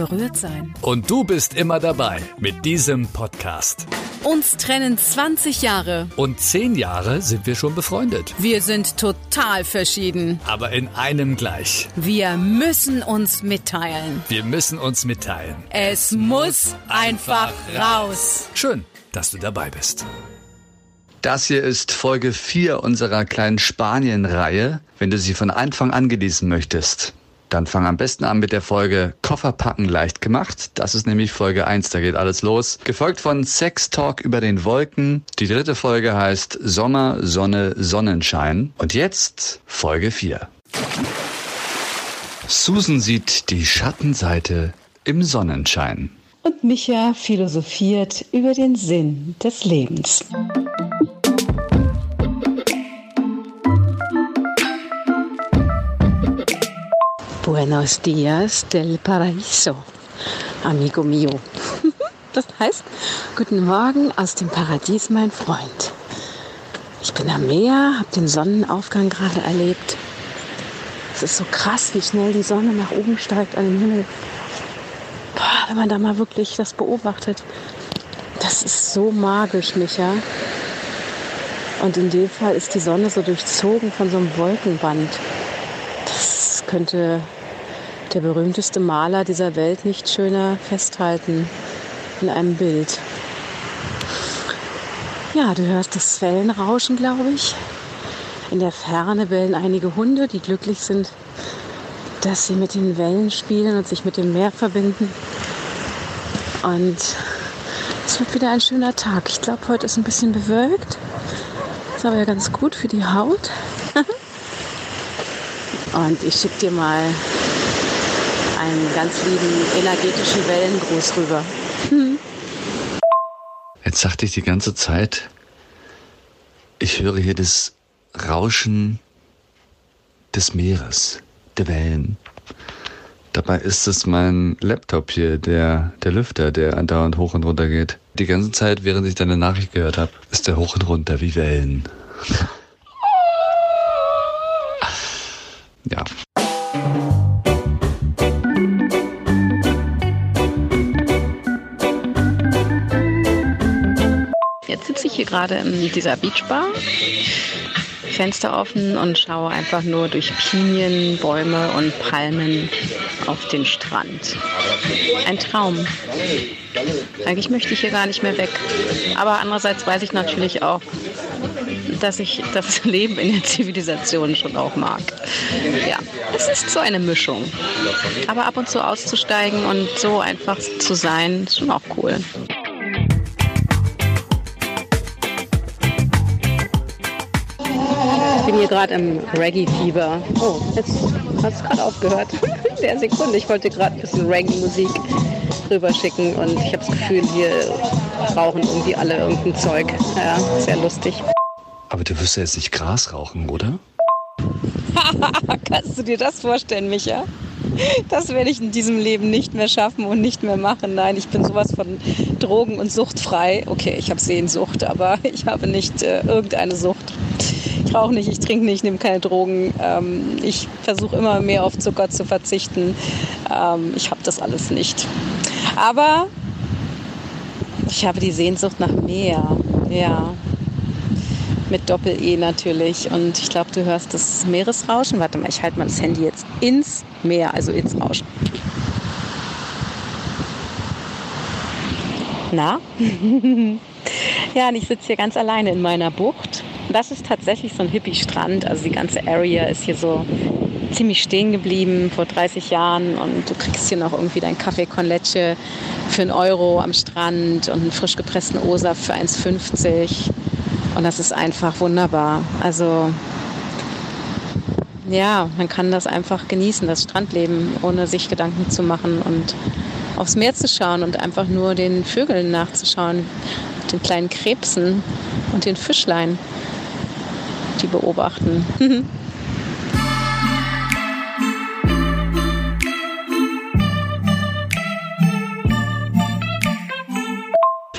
berührt sein. Und du bist immer dabei mit diesem Podcast. Uns trennen 20 Jahre. Und 10 Jahre sind wir schon befreundet. Wir sind total verschieden. Aber in einem gleich. Wir müssen uns mitteilen. Wir müssen uns mitteilen. Es muss einfach raus. Schön, dass du dabei bist. Das hier ist Folge 4 unserer kleinen Spanien-Reihe. Wenn du sie von Anfang an genießen möchtest, dann fang am besten an mit der Folge Kofferpacken leicht gemacht. Das ist nämlich Folge 1, da geht alles los. Gefolgt von Sex Talk über den Wolken. Die dritte Folge heißt Sommer, Sonne, Sonnenschein. Und jetzt Folge 4. Susan sieht die Schattenseite im Sonnenschein. Und Micha philosophiert über den Sinn des Lebens. Buenos dias del paraíso, amigo mio. Das heißt, guten Morgen aus dem Paradies, mein Freund. Ich bin am Meer, habe den Sonnenaufgang gerade erlebt. Es ist so krass, wie schnell die Sonne nach oben steigt an den Himmel. Boah, wenn man da mal wirklich das beobachtet. Das ist so magisch, Micha. Und in dem Fall ist die Sonne so durchzogen von so einem Wolkenband. Das könnte der berühmteste Maler dieser Welt nicht schöner festhalten in einem Bild. Ja, du hörst das Wellenrauschen, glaube ich. In der Ferne bellen einige Hunde, die glücklich sind, dass sie mit den Wellen spielen und sich mit dem Meer verbinden. Und es wird wieder ein schöner Tag. Ich glaube, heute ist ein bisschen bewölkt. Ist aber ja ganz gut für die Haut. und ich schicke dir mal einen ganz lieben energetischen Wellengruß rüber. Jetzt sagte ich die ganze Zeit, ich höre hier das Rauschen des Meeres, der Wellen. Dabei ist es mein Laptop hier, der, der Lüfter, der andauernd hoch und runter geht. Die ganze Zeit, während ich deine Nachricht gehört habe, ist der hoch und runter wie Wellen. ja. Gerade in dieser Beachbar, Fenster offen und schaue einfach nur durch Pinien, Bäume und Palmen auf den Strand. Ein Traum. Eigentlich möchte ich hier gar nicht mehr weg. Aber andererseits weiß ich natürlich auch, dass ich das Leben in der Zivilisation schon auch mag. Ja, es ist so eine Mischung. Aber ab und zu auszusteigen und so einfach zu sein, ist schon auch cool. Bin hier gerade im Reggae-Fieber. Oh, jetzt hat es gerade aufgehört. Der Sekunde. Ich wollte gerade ein bisschen Reggae-Musik rüberschicken und ich habe das Gefühl, hier rauchen irgendwie alle irgendein Zeug. Ja, sehr lustig. Aber du wirst ja jetzt nicht Gras rauchen, oder? Kannst du dir das vorstellen, Micha? Das werde ich in diesem Leben nicht mehr schaffen und nicht mehr machen. Nein, ich bin sowas von drogen- und suchtfrei. Okay, ich habe Sehnsucht, aber ich habe nicht äh, irgendeine Sucht. Ich rauche nicht, ich trinke nicht, nehme keine Drogen. Ähm, ich versuche immer mehr auf Zucker zu verzichten. Ähm, ich habe das alles nicht. Aber ich habe die Sehnsucht nach mehr. Ja, mit Doppel-E natürlich. Und ich glaube, du hörst das Meeresrauschen. Warte mal, ich halte mal das Handy jetzt ins Meer, also ins Rauschen. Na? ja, und ich sitze hier ganz alleine in meiner Bucht. Das ist tatsächlich so ein Hippie-Strand. Also die ganze Area ist hier so ziemlich stehen geblieben vor 30 Jahren und du kriegst hier noch irgendwie dein Kaffee con Leche für einen Euro am Strand und einen frisch gepressten Osa für 1,50 und das ist einfach wunderbar. Also ja, man kann das einfach genießen, das Strandleben, ohne sich Gedanken zu machen und aufs Meer zu schauen und einfach nur den Vögeln nachzuschauen, den kleinen Krebsen und den Fischlein, die beobachten.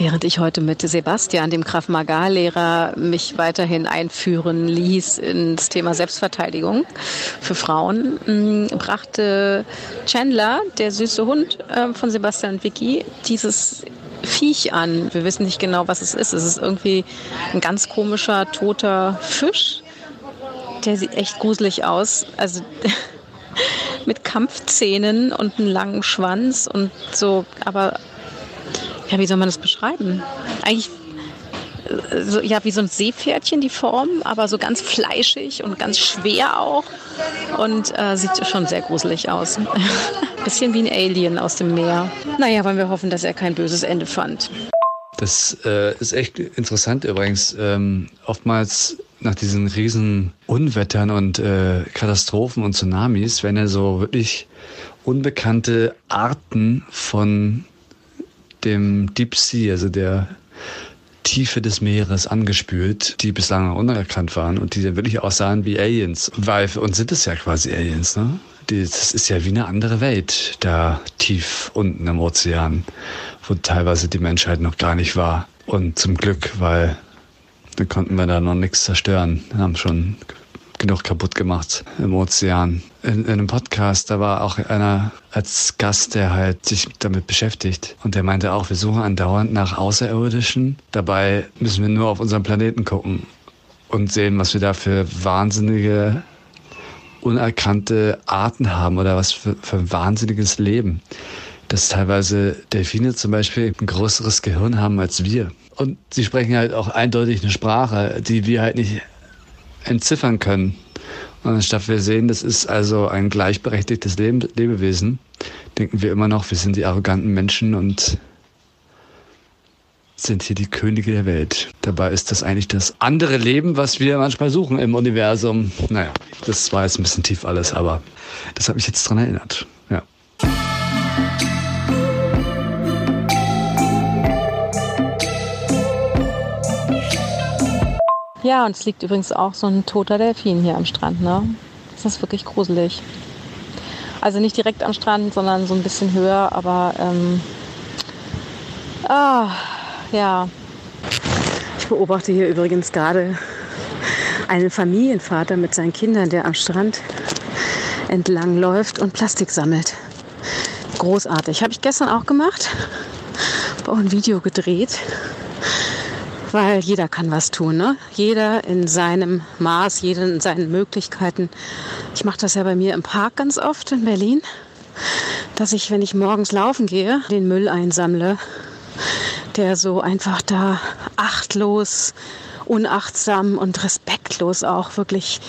Während ich heute mit Sebastian, dem Krav Maga-Lehrer, mich weiterhin einführen ließ ins Thema Selbstverteidigung für Frauen, mm, brachte Chandler, der süße Hund äh, von Sebastian und Vicky, dieses Viech an. Wir wissen nicht genau, was es ist. Es ist irgendwie ein ganz komischer, toter Fisch. Der sieht echt gruselig aus. Also mit Kampfzähnen und einem langen Schwanz und so, aber ja, wie soll man das beschreiben? Eigentlich so, ja, wie so ein Seepferdchen die Form, aber so ganz fleischig und ganz schwer auch. Und äh, sieht schon sehr gruselig aus. Bisschen wie ein Alien aus dem Meer. Naja, wollen wir hoffen, dass er kein böses Ende fand. Das äh, ist echt interessant übrigens. Ähm, oftmals nach diesen riesen Unwettern und äh, Katastrophen und Tsunamis werden ja so wirklich unbekannte Arten von dem Deep Sea, also der Tiefe des Meeres angespült, die bislang unerkannt waren und die dann wirklich aussahen wie Aliens. Weil für uns sind es ja quasi Aliens, ne? Das ist ja wie eine andere Welt, da tief unten im Ozean, wo teilweise die Menschheit noch gar nicht war. Und zum Glück, weil dann konnten wir da noch nichts zerstören. Wir haben schon genug kaputt gemacht im Ozean. In, in, einem Podcast, da war auch einer als Gast, der halt sich damit beschäftigt. Und der meinte auch, wir suchen andauernd nach Außerirdischen. Dabei müssen wir nur auf unseren Planeten gucken und sehen, was wir da für wahnsinnige, unerkannte Arten haben oder was für, für ein wahnsinniges Leben. Dass teilweise Delfine zum Beispiel ein größeres Gehirn haben als wir. Und sie sprechen halt auch eindeutig eine Sprache, die wir halt nicht entziffern können. Und anstatt wir sehen, das ist also ein gleichberechtigtes Leben, Lebewesen, denken wir immer noch, wir sind die arroganten Menschen und sind hier die Könige der Welt. Dabei ist das eigentlich das andere Leben, was wir manchmal suchen im Universum. Naja, das war jetzt ein bisschen tief alles, aber das hat mich jetzt dran erinnert. Ja. Und es liegt übrigens auch so ein toter Delfin hier am Strand. Ne? Das ist wirklich gruselig. Also nicht direkt am Strand, sondern so ein bisschen höher, aber ähm, ah, ja. Ich beobachte hier übrigens gerade einen Familienvater mit seinen Kindern, der am Strand entlang läuft und Plastik sammelt. Großartig. Habe ich gestern auch gemacht. Habe auch ein Video gedreht weil jeder kann was tun. Ne? Jeder in seinem Maß, jeder in seinen Möglichkeiten. Ich mache das ja bei mir im Park ganz oft in Berlin, dass ich, wenn ich morgens laufen gehe, den Müll einsammle, der so einfach da achtlos, unachtsam und respektlos auch wirklich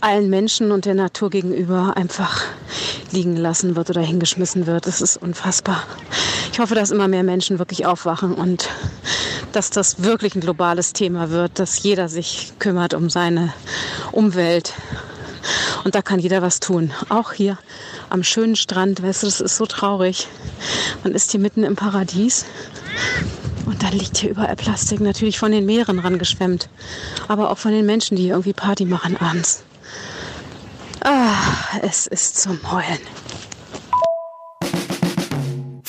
allen Menschen und der Natur gegenüber einfach liegen lassen wird oder hingeschmissen wird. Das ist unfassbar. Ich hoffe, dass immer mehr Menschen wirklich aufwachen und dass das wirklich ein globales Thema wird, dass jeder sich kümmert um seine Umwelt. Und da kann jeder was tun. Auch hier am schönen Strand, weißt du, das ist so traurig. Man ist hier mitten im Paradies und dann liegt hier überall Plastik, natürlich von den Meeren rangeschwemmt, aber auch von den Menschen, die hier irgendwie Party machen abends. Ah, es ist zum Heulen.